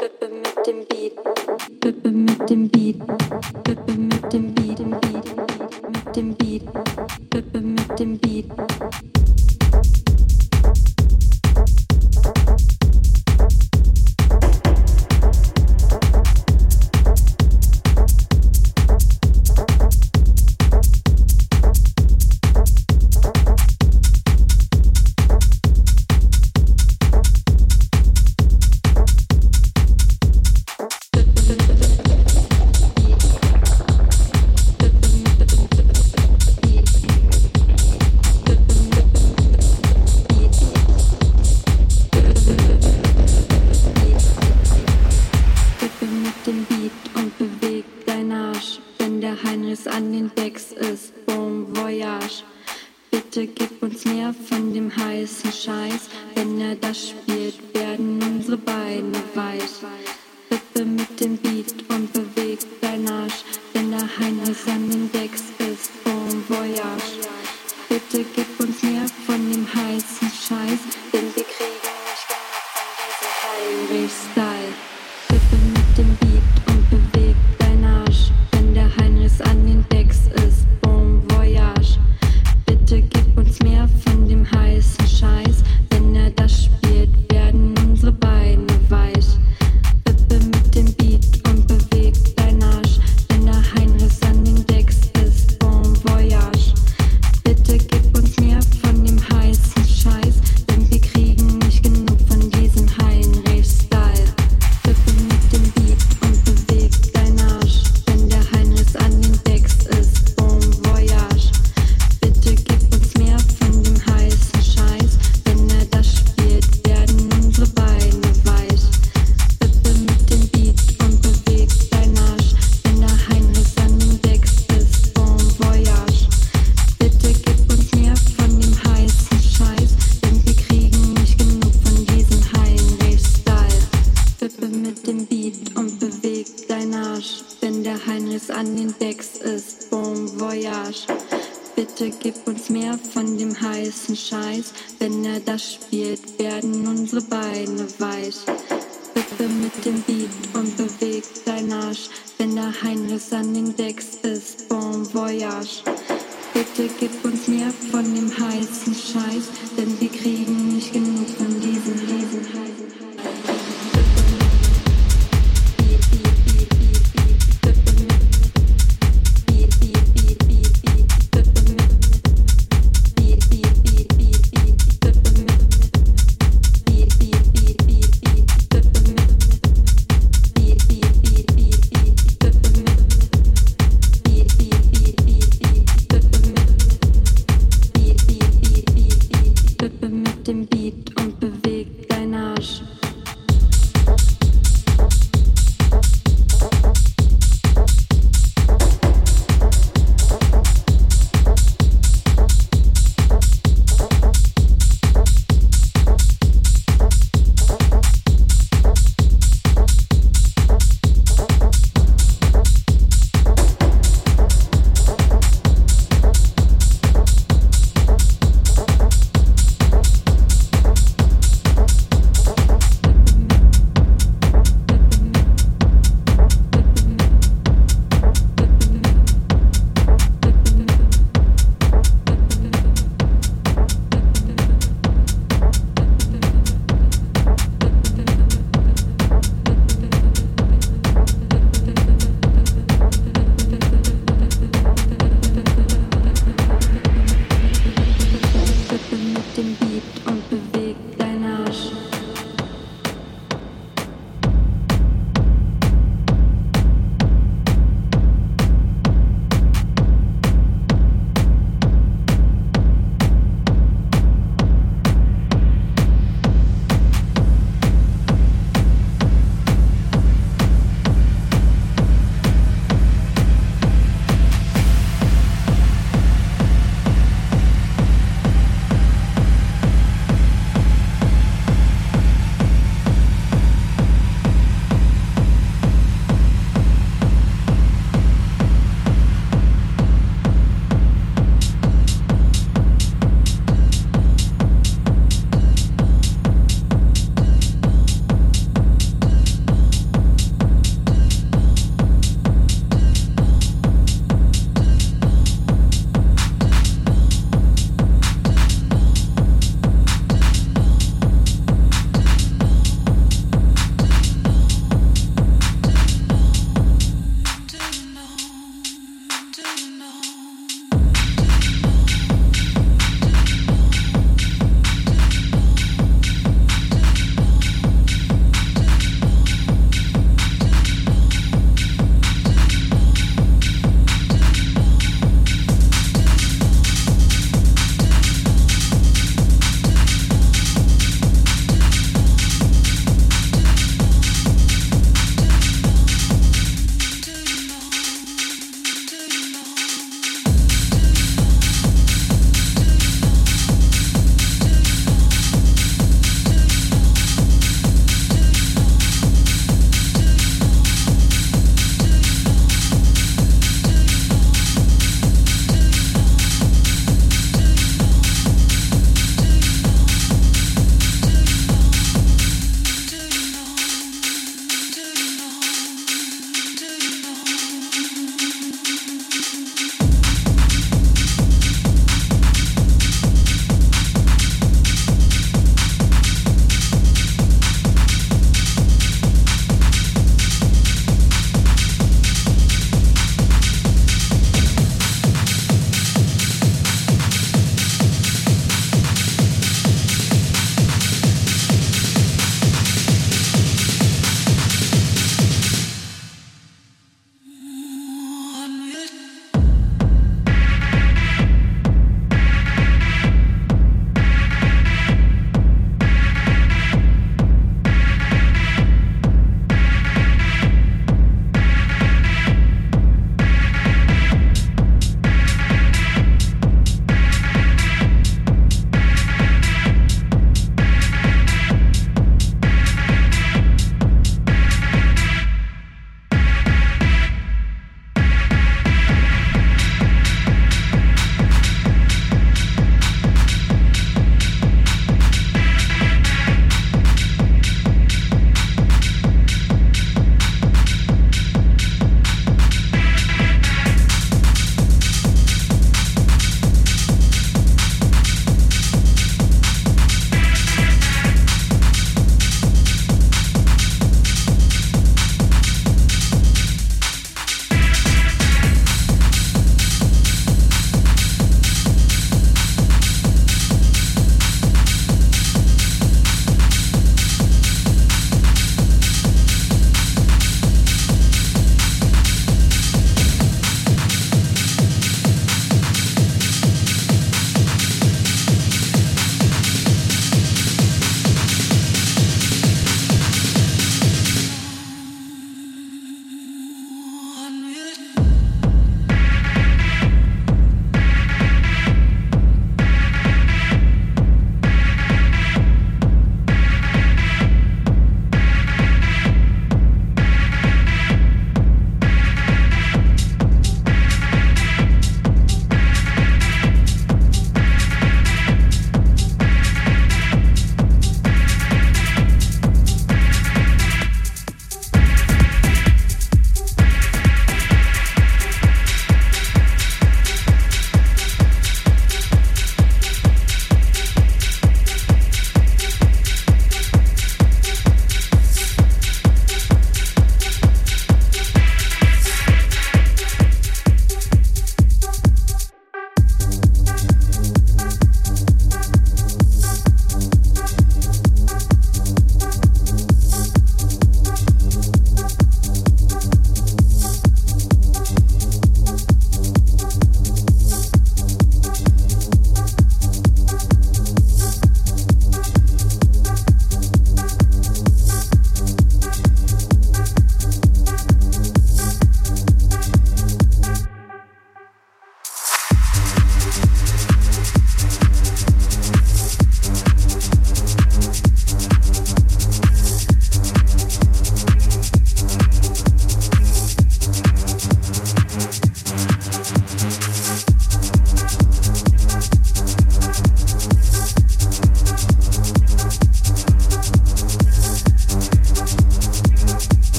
mit dem Beat, mit dem Beat.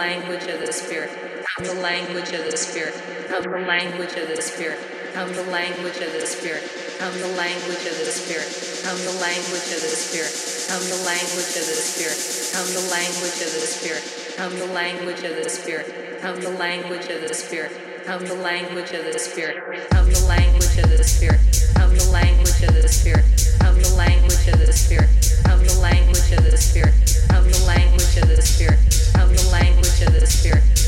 language of the Spirit. Come the language of the Spirit. Come the language of the Spirit. Come the language of the Spirit. Come the language of the Spirit. Come the language of the Spirit. Come the language of the Spirit. Come the language of the Spirit. Come the language of the Spirit. Come the language of the Spirit. Come the language of the Spirit. Come the language of the Spirit. Come the language of the Spirit. Come the language of the Spirit. Come the language of the Spirit. Come the language of the Spirit. come the language of the spirit to the spirit.